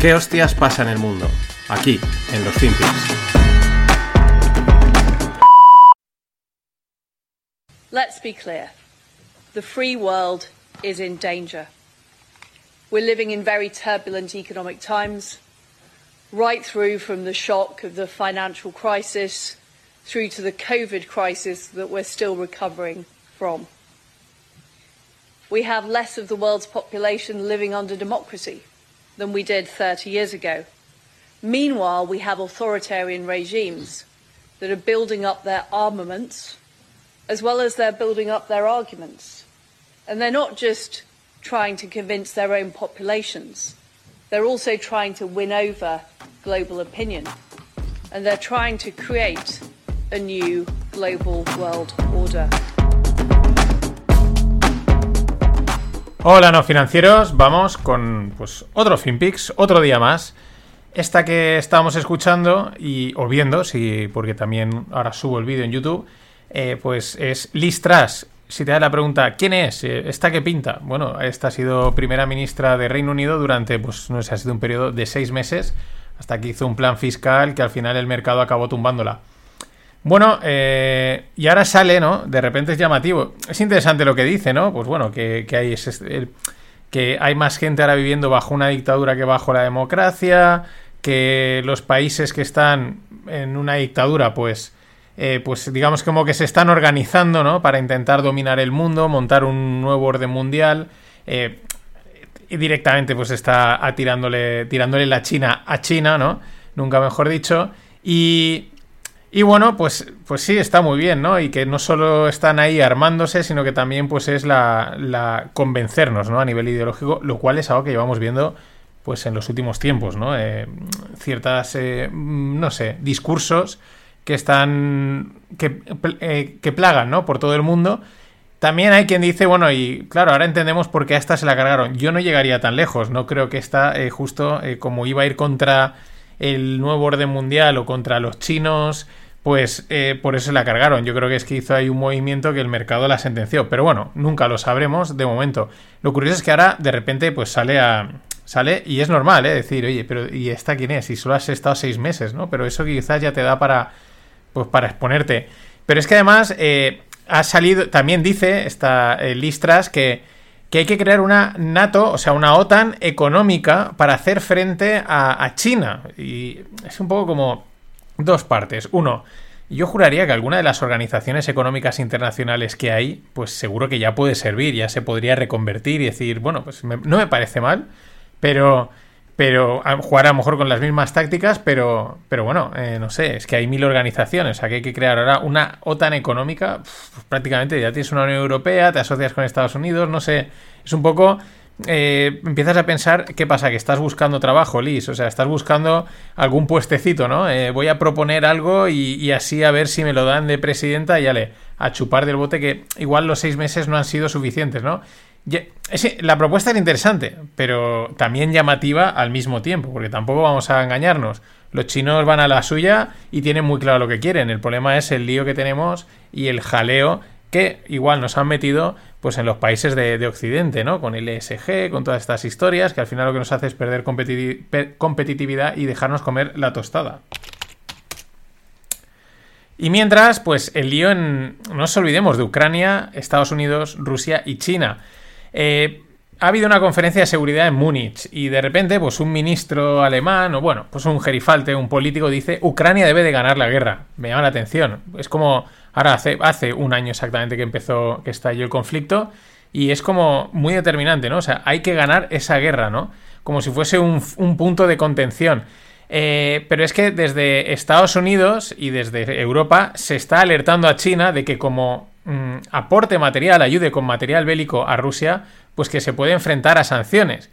¿Qué hostias pasa en el mundo? Aquí, en los Finpics. Let's be clear. The free world is in danger. We're living in very turbulent economic times, right through from the shock of the financial crisis through to the COVID crisis that we're still recovering from. We have less of the world's population living under democracy than we did 30 years ago. Meanwhile, we have authoritarian regimes that are building up their armaments as well as they're building up their arguments. And they're not just trying to convince their own populations, they're also trying to win over global opinion. And they're trying to create a new global world order. Hola no financieros, vamos con pues otro FinPix, otro día más. Esta que estábamos escuchando y o viendo, sí, porque también ahora subo el vídeo en YouTube, eh, pues es Liz Truss. Si te da la pregunta, ¿quién es? Eh, ¿Esta que pinta? Bueno, esta ha sido primera ministra de Reino Unido durante, pues no sé, ha sido un periodo de seis meses, hasta que hizo un plan fiscal que al final el mercado acabó tumbándola. Bueno, eh, y ahora sale, ¿no? De repente es llamativo. Es interesante lo que dice, ¿no? Pues bueno, que, hay, que más gente ahora viviendo bajo una dictadura que bajo la democracia, que los países que están en una dictadura, pues, eh, pues digamos como que se están organizando, ¿no? Para intentar dominar el mundo, montar un nuevo orden mundial. Eh, y directamente, pues está tirándole, tirándole la China a China, ¿no? Nunca mejor dicho. Y y bueno, pues, pues sí, está muy bien, ¿no? Y que no solo están ahí armándose, sino que también pues es la, la convencernos, ¿no? A nivel ideológico, lo cual es algo que llevamos viendo pues en los últimos tiempos, ¿no? Eh, ciertas, eh, no sé, discursos que están, que, eh, que plagan, ¿no? Por todo el mundo. También hay quien dice, bueno, y claro, ahora entendemos por qué a esta se la cargaron. Yo no llegaría tan lejos, no creo que esta justo como iba a ir contra el nuevo orden mundial o contra los chinos, pues eh, por eso la cargaron. Yo creo que es que hizo ahí un movimiento que el mercado la sentenció. Pero bueno, nunca lo sabremos de momento. Lo curioso es que ahora de repente pues sale a... Sale y es normal, ¿eh? Decir, oye, pero ¿y esta quién es? Y solo has estado seis meses, ¿no? Pero eso quizás ya te da para... Pues para exponerte. Pero es que además eh, ha salido... También dice esta eh, Listras que que hay que crear una NATO, o sea, una OTAN económica para hacer frente a, China. Y es un poco como dos partes. Uno, yo juraría que alguna de las organizaciones económicas internacionales que hay, pues seguro que ya puede servir, ya se podría reconvertir y decir, bueno, pues no me parece mal, pero pero jugar a lo mejor con las mismas tácticas, pero, pero bueno, eh, no sé, es que hay mil organizaciones, o sea que hay que crear ahora una OTAN económica, pues prácticamente ya tienes una Unión Europea, te asocias con Estados Unidos, no sé, es un poco... Eh, empiezas a pensar, ¿qué pasa? Que estás buscando trabajo, Liz, o sea, estás buscando algún puestecito, ¿no? Eh, voy a proponer algo y, así a ver si me lo dan de presidenta y le, a chupar del bote que igual los seis meses no han sido suficientes, ¿no? la propuesta era interesante, pero también llamativa al mismo tiempo, porque tampoco vamos a engañarnos. Los chinos van a la suya y tienen muy claro lo que quieren. El problema es el lío que tenemos y el jaleo que igual nos han metido pues en los países de, Occidente, ¿no? Con el ESG, con todas estas historias, que al final lo que nos hace es perder competitividad y dejarnos comer la tostada. Y mientras, pues el lío en... No nos olvidemos de Ucrania, Estados Unidos, Rusia y China. Eh, ha habido una conferencia de seguridad en Múnich y de repente, pues un ministro alemán, o bueno, pues un gerifalte, un político, dice Ucrania debe de ganar la guerra. Me llama la atención. Es como, ahora hace, un año exactamente que empezó, que estalló el conflicto, y es como muy determinante, ¿no? O sea, hay que ganar esa guerra, ¿no? Como si fuese un, punto de contención. Eh, pero es que desde Estados Unidos y desde Europa se está alertando a China de que como Mm, aporte material, ayude con material bélico a Rusia, pues que se puede enfrentar a sanciones.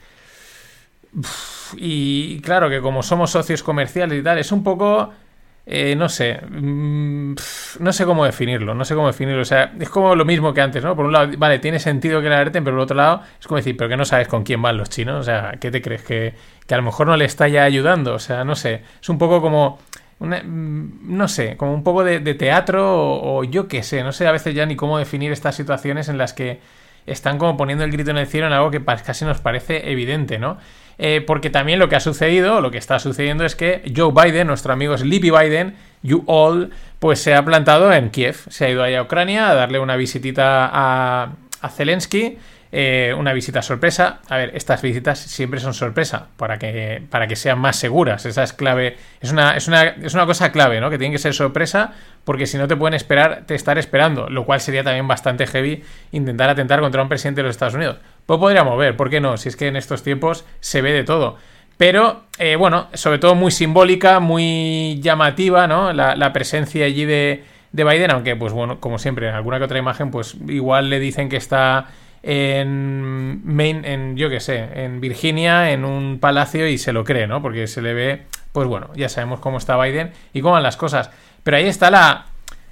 Y claro que como somos socios comerciales y tal, es un poco... Eh, no sé, mm, no sé cómo definirlo, no sé cómo definirlo. O sea, es como lo mismo que antes, ¿no? Por un lado, vale, tiene sentido que la alerten, pero por otro lado, es como decir, pero que no sabes con quién van los chinos. O sea, ¿qué te crees? Que, que a lo mejor no le está ya ayudando. O sea, no sé. Es un poco como Mm, no sé, como un poco de, teatro o, yo qué sé, no sé a veces ya ni cómo definir estas situaciones en las que están como poniendo el grito en el cielo en algo que casi nos parece evidente, ¿no? Eh, porque también lo que ha sucedido, lo que está sucediendo es que Joe Biden, nuestro amigo Sleepy Biden, you all, pues se ha plantado en Kiev, se ha ido allá a Ucrania a darle una visitita a, a Zelensky eh, una visita sorpresa. A ver, estas visitas siempre son sorpresa para que, para que sean más seguras. Esa es clave. Es una, es una, es una cosa clave, ¿no? Que tiene que ser sorpresa porque si no te pueden esperar, te estar esperando. Lo cual sería también bastante heavy intentar atentar contra un presidente de los Estados Unidos. Pues podríamos ver, ¿por qué no? Si es que en estos tiempos se ve de todo. Pero, eh, bueno, sobre todo muy simbólica, muy llamativa, ¿no? La, presencia allí de, de Biden, aunque, pues bueno, como siempre, en alguna que otra imagen, pues igual le dicen que está en Maine, en yo qué sé, en Virginia, en un palacio y se lo cree, ¿no? Porque se le ve, pues bueno, ya sabemos cómo está Biden y cómo van las cosas. Pero ahí está la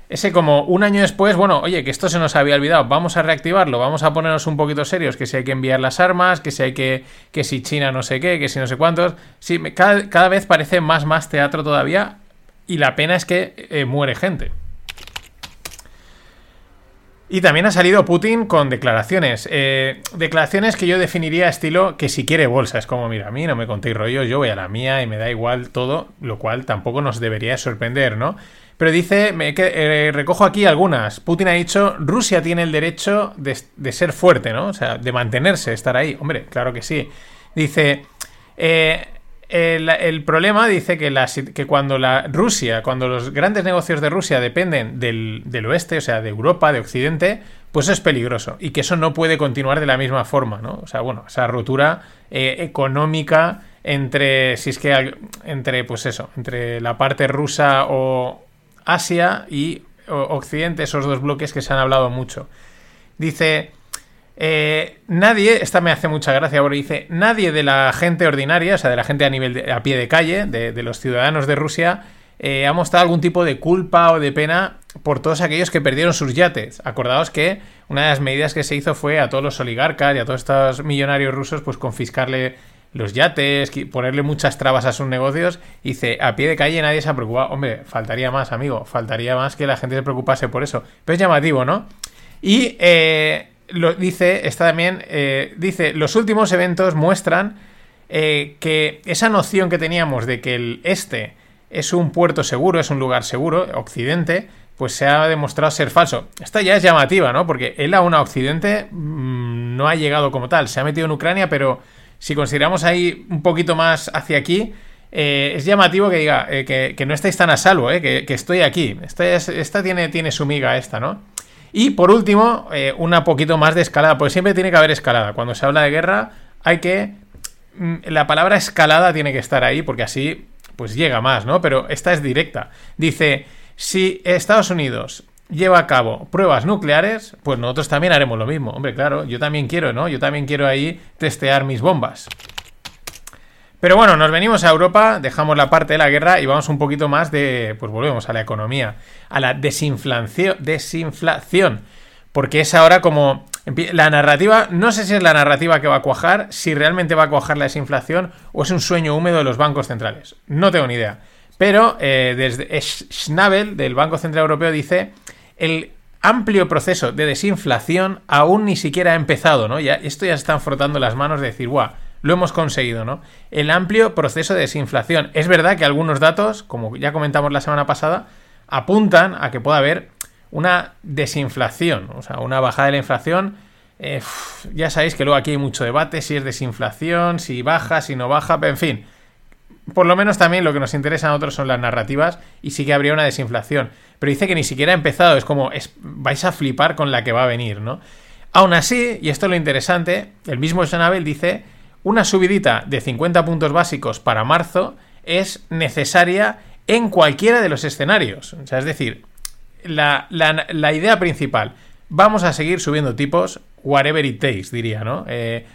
ese como un año después, bueno, oye, que esto se nos había olvidado, vamos a reactivarlo, vamos a ponernos un poquito serios, que si hay que enviar las armas, que si hay que, que si China no sé qué, que si no sé cuántos, sí, cada, cada vez parece más, más teatro todavía y la pena es que eh, muere gente. Y también ha salido Putin con declaraciones. Eh, declaraciones que yo definiría estilo que si quiere bolsa. Es como, mira, a mí no me contéis rollos, yo voy a la mía y me da igual todo, lo cual tampoco nos debería sorprender, ¿no? Pero dice, me, eh, recojo aquí algunas. Putin ha dicho, Rusia tiene el derecho de, ser fuerte, ¿no? O sea, de mantenerse, estar ahí. Hombre, claro que sí. Dice, eh, el, problema dice que, cuando la Rusia, cuando los grandes negocios de Rusia dependen del, oeste, o sea, de Europa, de Occidente, pues es peligroso y que eso no puede continuar de la misma forma, ¿no? O sea, bueno, esa rotura eh, económica entre, si es que, entre, pues eso, entre la parte rusa o Asia y Occidente, esos dos bloques que se han hablado mucho. Dice, eh, nadie, esta me hace mucha gracia porque dice, nadie de la gente ordinaria, o sea, de la gente a nivel de, a pie de calle, de, los ciudadanos de Rusia, eh, ha mostrado algún tipo de culpa o de pena por todos aquellos que perdieron sus yates. Acordaos que una de las medidas que se hizo fue a todos los oligarcas y a todos estos millonarios rusos, pues confiscarle los yates, ponerle muchas trabas a sus negocios. Dice, a pie de calle nadie se ha preocupado. Hombre, faltaría más, amigo, faltaría más que la gente se preocupase por eso. Pero es llamativo, ¿no? Y eh, lo dice, está también, eh, dice, los últimos eventos muestran eh, que esa noción que teníamos de que el este es un puerto seguro, es un lugar seguro, Occidente, pues se ha demostrado ser falso. Esta ya es llamativa, ¿no? Porque él aún a Occidente mmm, no ha llegado como tal, se ha metido en Ucrania, pero si consideramos ahí un poquito más hacia aquí, eh, es llamativo que diga eh, que, no estáis tan a salvo, eh, que, estoy aquí. Esta, es, esta tiene, tiene su miga, esta, ¿no? Y por último, una poquito más de escalada, porque siempre tiene que haber escalada. Cuando se habla de guerra, hay que. Mm, la palabra escalada tiene que estar ahí, porque así pues llega más, ¿no? Pero esta es directa. Dice: si Estados Unidos lleva a cabo pruebas nucleares, pues nosotros también haremos lo mismo. Hombre, claro, yo también quiero, ¿no? Yo también quiero ahí testear mis bombas. Pero bueno, nos venimos a Europa, dejamos la parte de la guerra y vamos un poquito más de, pues volvemos a la economía, a la desinflación, desinflación, porque es ahora como la narrativa, no sé si es la narrativa que va a cuajar, si realmente va a cuajar la desinflación o es un sueño húmedo de los bancos centrales, no tengo ni idea. Pero eh, desde Schnabel del Banco Central Europeo dice el amplio proceso de desinflación aún ni siquiera ha empezado, ¿no? Ya, esto ya están frotando las manos de decir, guau, lo hemos conseguido, ¿no? El amplio proceso de desinflación. Es verdad que algunos datos, como ya comentamos la semana pasada, apuntan a que pueda haber una desinflación, o sea, una bajada de la inflación. Eh, ya sabéis que luego aquí hay mucho debate, si es desinflación, si baja, si no baja, pero en fin. Por lo menos también lo que nos interesa a nosotros son las narrativas y sí que habría una desinflación. Pero dice que ni siquiera ha empezado, es como es, vais a flipar con la que va a venir, ¿no? Aún así, y esto es lo interesante, el mismo Schnabel dice una subidita de 50 puntos básicos para marzo es necesaria en cualquiera de los escenarios. O sea, es decir, la, idea principal, vamos a seguir subiendo tipos, whatever it takes, diría, ¿no? Eh,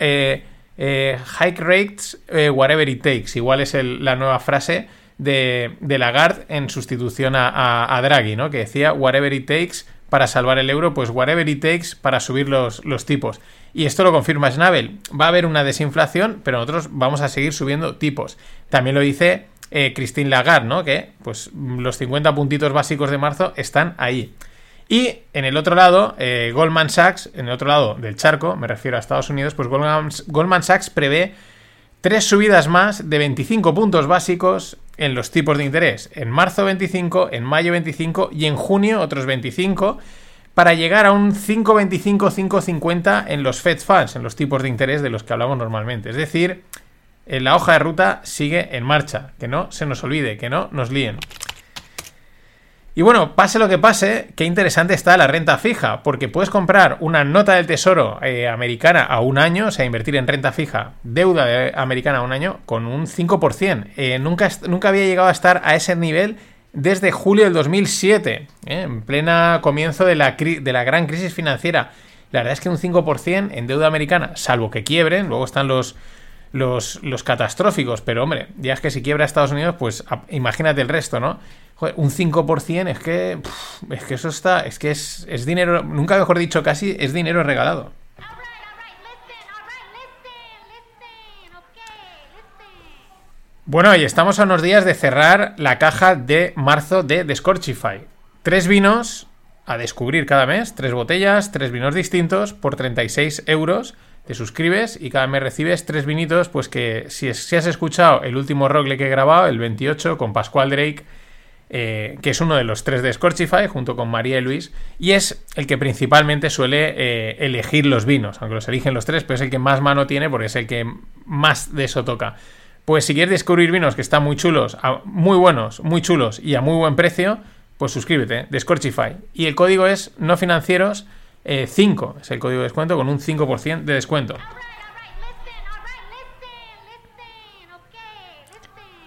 eh, eh, hike rates, whatever it takes. Igual es la nueva frase de, de Lagarde en sustitución a, Draghi, ¿no? Que decía, whatever it takes para salvar el euro, pues whatever it takes para subir los, los tipos. Y esto lo confirma Schnabel. Va a haber una desinflación, pero nosotros vamos a seguir subiendo tipos. También lo dice eh, Christine Lagarde, ¿no? Que pues los 50 puntitos básicos de marzo están ahí. Y en el otro lado, eh, Goldman Sachs, en el otro lado del charco, me refiero a Estados Unidos, pues Goldman, Sachs prevé tres subidas más de 25 puntos básicos en los tipos de interés. En marzo 25, en mayo 25 y en junio otros 25 para llegar a un 5,25-5,50 en los Fed Funds, en los tipos de interés de los que hablamos normalmente. Es decir, la hoja de ruta sigue en marcha, que no se nos olvide, que no nos líen. Y bueno, pase lo que pase, qué interesante está la renta fija, porque puedes comprar una nota del tesoro eh, americana a un año, o sea, invertir en renta fija, deuda americana a un año, con un 5%. Eh, nunca, nunca había llegado a estar a ese nivel desde julio del 2007, ¿eh? en plena comienzo de la, de la gran crisis financiera. La verdad es que un 5% en deuda americana, salvo que quiebren, luego están los, los, los, catastróficos, pero hombre, ya es que si quiebra Estados Unidos, pues imagínate el resto, ¿no? Joder, un 5% es que, es que eso está, es que es, es dinero, nunca mejor dicho casi, es dinero regalado. Bueno, y estamos a unos días de cerrar la caja de marzo de Descorchify. Tres vinos a descubrir cada mes, tres botellas, tres vinos distintos por 36 euros. Te suscribes y cada mes recibes tres vinitos, pues que si, has escuchado el último rogle que he grabado, el 28, con Pascual Drake, eh, que es uno de los tres de Scorchify, junto con María y Luis, y es el que principalmente suele eh, elegir los vinos, aunque los eligen los tres, pero es el que más mano tiene porque es el que más de eso toca. Pues si quieres descubrir vinos que están muy chulos, muy buenos, muy chulos y a muy buen precio, pues suscríbete, de Scorchify. Y el código es no financieros 5, eh, es el código de descuento con un 5% de descuento.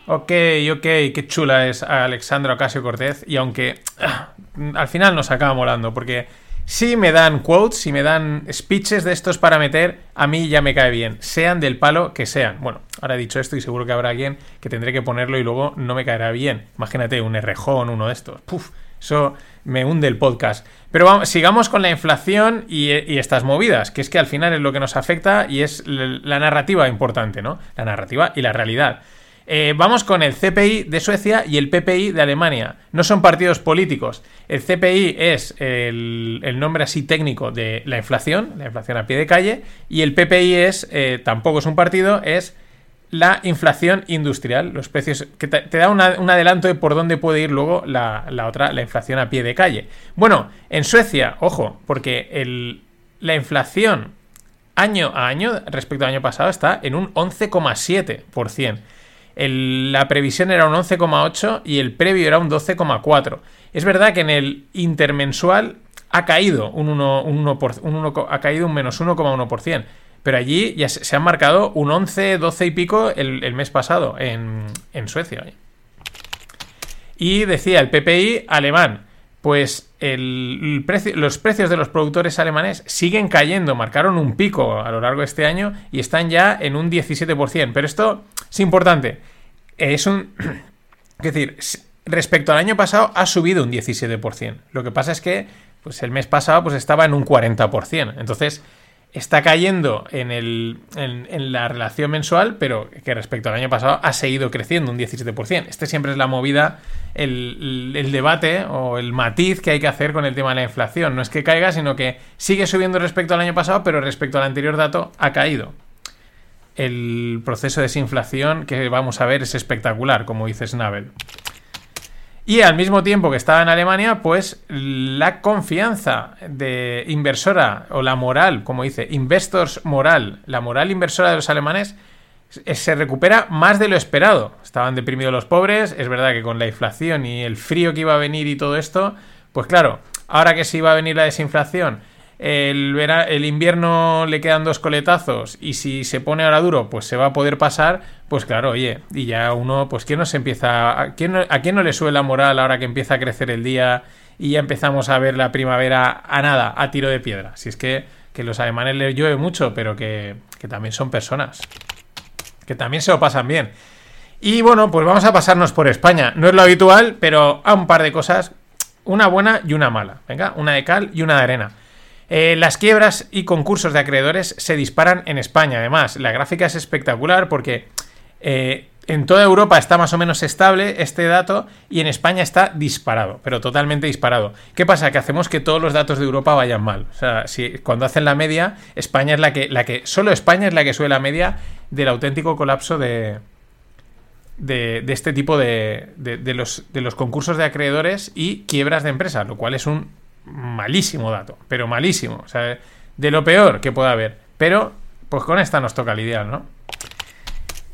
Ok, ok, qué chula es Alexandra Ocasio Cortez. Y aunque ah, al final nos acaba molando, porque si me dan quotes, si me dan speeches de estos para meter, a mí ya me cae bien, sean del palo que sean. Bueno, ahora he dicho esto y seguro que habrá alguien que tendré que ponerlo y luego no me caerá bien. Imagínate un errejón, uno de estos. Puf, eso me hunde el podcast. Pero vamos, sigamos con la inflación y, estas movidas, que es que al final es lo que nos afecta y es la narrativa importante, ¿no? La narrativa y la realidad. Eh, vamos con el CPI de Suecia y el PPI de Alemania. No son partidos políticos. El CPI es el, nombre así técnico de la inflación, la inflación a pie de calle, y el PPI es, eh, tampoco es un partido, es la inflación industrial, los precios, que te, da un adelanto de por dónde puede ir luego la, otra, la inflación a pie de calle. Bueno, en Suecia, ojo, porque la inflación año a año respecto al año pasado está en un 11,7% la previsión era un 11,8 y el previo era un 12,4. Es verdad que en el intermensual ha caído un 1, ha caído un menos 1,1%. Pero allí ya se, han marcado un 11, 12 y pico el, mes pasado en, Suecia. Y decía el PPI alemán, pues el, precio, los precios de los productores alemanes siguen cayendo, marcaron un pico a lo largo de este año y están ya en un 17%. Pero esto es importante. Es un... Es decir, respecto al año pasado ha subido un 17%. Lo que pasa es que pues el mes pasado pues estaba en un 40%. Entonces está cayendo en, el, en, la relación mensual, pero que respecto al año pasado ha seguido creciendo un 17%. Este siempre es la movida, el, el, debate o el matiz que hay que hacer con el tema de la inflación. No es que caiga, sino que sigue subiendo respecto al año pasado, pero respecto al anterior dato ha caído el proceso de desinflación que vamos a ver es espectacular, como dice Snabel. Y al mismo tiempo que estaba en Alemania, pues la confianza de inversora o la moral, como dice, investors moral, la moral inversora de los alemanes se recupera más de lo esperado. Estaban deprimidos los pobres, es verdad que con la inflación y el frío que iba a venir y todo esto, pues claro, ahora que se iba a venir la desinflación el, invierno le quedan dos coletazos y si se pone ahora duro, pues se va a poder pasar, pues claro, oye, y ya uno, pues ¿quién no se empieza, a quién no, a quién no le sube la moral ahora que empieza a crecer el día y ya empezamos a ver la primavera a nada, a tiro de piedra? Si es que, que los alemanes les llueve mucho, pero que, que también son personas, que también se lo pasan bien. Y bueno, pues vamos a pasarnos por España. No es lo habitual, pero a un par de cosas, una buena y una mala. Venga, una de cal y una de arena. Eh, las quiebras y concursos de acreedores se disparan en España. Además, la gráfica es espectacular porque eh, en toda Europa está más o menos estable este dato y en España está disparado, pero totalmente disparado. ¿Qué pasa? Que hacemos que todos los datos de Europa vayan mal. O sea, cuando hacen la media, España es la que, la que, solo España es la que sube la media del auténtico colapso de, de, de este tipo de, de, de los, de los concursos de acreedores y quiebras de empresas, lo cual es un malísimo dato, pero malísimo. De lo peor que pueda haber. Pero, pues con esta nos toca lidiar, ¿no?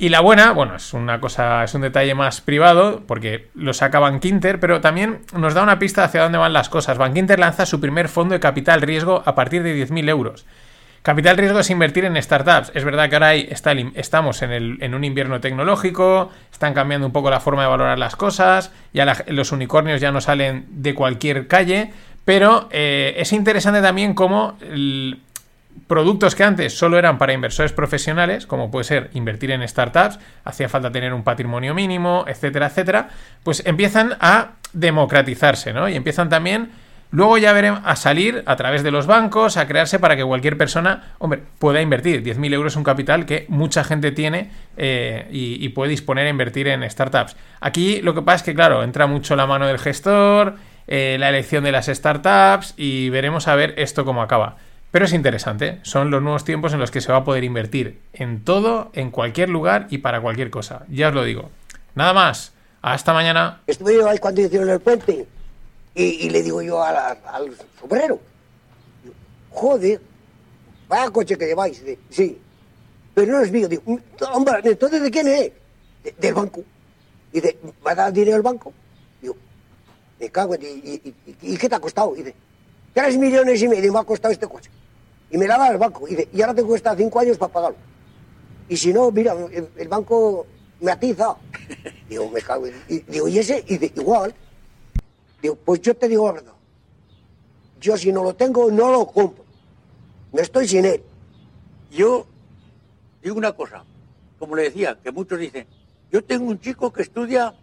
Y la buena, bueno, es una cosa, es un detalle más privado, porque lo saca Bankinter, pero también nos da una pista hacia dónde van las cosas. Bankinter lanza su primer fondo de capital riesgo a partir de 10.000 euros. Capital riesgo es invertir en startups. Es verdad que ahora hay, estamos en, un invierno tecnológico, están cambiando un poco la forma de valorar las cosas, ya los unicornios ya no salen de cualquier calle, pero eh, es interesante también cómo productos que antes solo eran para inversores profesionales, como puede ser invertir en startups, hacía falta tener un patrimonio mínimo, etcétera, etcétera, pues empiezan a democratizarse, ¿no? Y empiezan también, luego ya veremos, a salir a través de los bancos, a crearse para que cualquier persona, hombre, pueda invertir. 10.000 euros es un capital que mucha gente tiene eh, y puede disponer a invertir en startups. Aquí lo que pasa es que, claro, entra mucho la mano del gestor, eh, la elección de las startups y veremos a ver esto cómo acaba. Pero es interesante, son los nuevos tiempos en los que se va a poder invertir en todo, en cualquier lugar y para cualquier cosa. Ya os lo digo. Nada más, hasta mañana. Estuve yo ahí cuando hicieron el puente y, y le digo yo al, al sombrero, joder, vaya coche que lleváis. Sí, pero no es mío. Digo, hombre, entonces ¿de quién es? "De- del banco. Dice, ¿me ha dado dinero el banco? Me cago. ¿Y, y, y- y qué te ha costado? Dice, tres millones y medio me ha costado este coche. Y me la da el banco. Dice, y ahora te cuesta cinco años para pagarlo. Y si no, mira, el, banco me atiza. Digo, me cago. Y, digo, ¿y ese? Y dice, igual. Digo, pues yo te digo la verdad. Yo si no lo tengo, no lo compro. Me estoy sin él. Yo digo una cosa, como le decía, que muchos dicen, yo tengo un chico que estudia,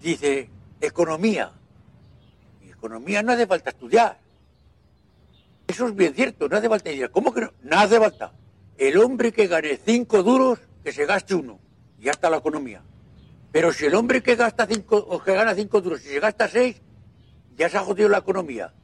dice, economía. Economía no hace falta estudiar. Eso es bien cierto, no hace falta estudiar. ¿Cómo que no? No hace falta. El hombre que gane cinco duros, que se gaste uno. Ya está la economía. Pero si el hombre que gasta cinco, o que gana cinco duros, si se gasta seis, ya se ha jodido la economía.